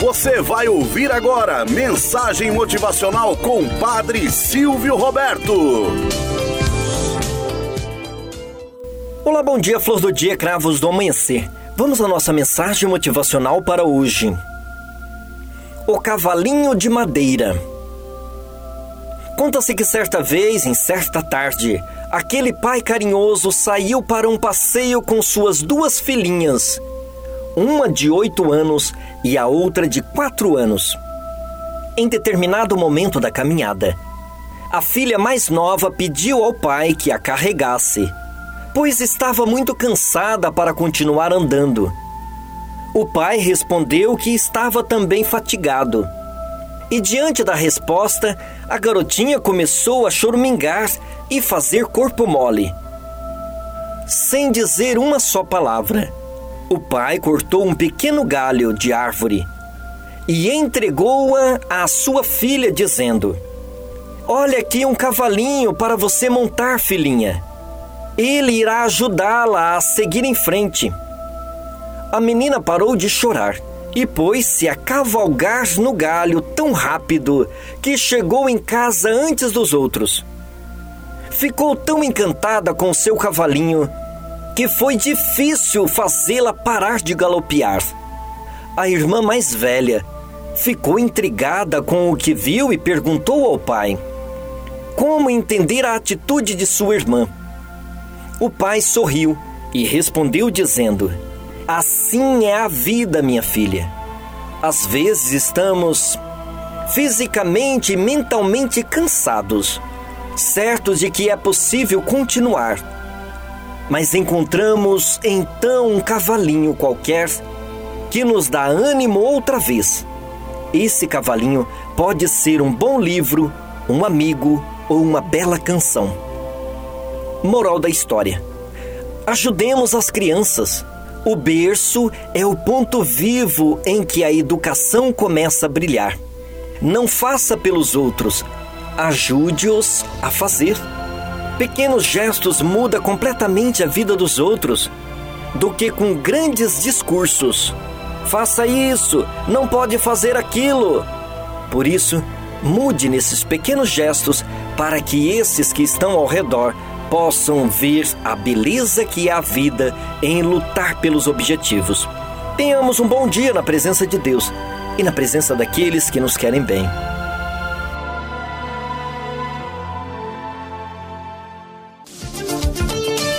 Você vai ouvir agora mensagem motivacional com Padre Silvio Roberto. Olá, bom dia, flor do dia, cravos do amanhecer. Vamos à nossa mensagem motivacional para hoje. O cavalinho de madeira. Conta-se que certa vez, em certa tarde, aquele pai carinhoso saiu para um passeio com suas duas filhinhas, uma de oito anos e a outra de quatro anos. Em determinado momento da caminhada, a filha mais nova pediu ao pai que a carregasse, pois estava muito cansada para continuar andando. O pai respondeu que estava também fatigado e diante da resposta, a garotinha começou a choramingar e fazer corpo mole. Sem dizer uma só palavra, o pai cortou um pequeno galho de árvore e entregou-a à sua filha, dizendo: Olha aqui um cavalinho para você montar, filhinha. Ele irá ajudá-la a seguir em frente. A menina parou de chorar e pôs-se a cavalgar no galho tão rápido que chegou em casa antes dos outros. Ficou tão encantada com seu cavalinho que foi difícil fazê-la parar de galopear. A irmã mais velha ficou intrigada com o que viu e perguntou ao pai como entender a atitude de sua irmã. O pai sorriu e respondeu dizendo: Assim é a vida, minha filha. Às vezes estamos fisicamente e mentalmente cansados, certos de que é possível continuar. Mas encontramos então um cavalinho qualquer que nos dá ânimo outra vez. Esse cavalinho pode ser um bom livro, um amigo ou uma bela canção. Moral da história: ajudemos as crianças o berço é o ponto vivo em que a educação começa a brilhar. Não faça pelos outros, ajude-os a fazer. Pequenos gestos mudam completamente a vida dos outros do que com grandes discursos. Faça isso, não pode fazer aquilo. Por isso, mude nesses pequenos gestos para que esses que estão ao redor possam ver a beleza que é a vida em lutar pelos objetivos. Tenhamos um bom dia na presença de Deus e na presença daqueles que nos querem bem.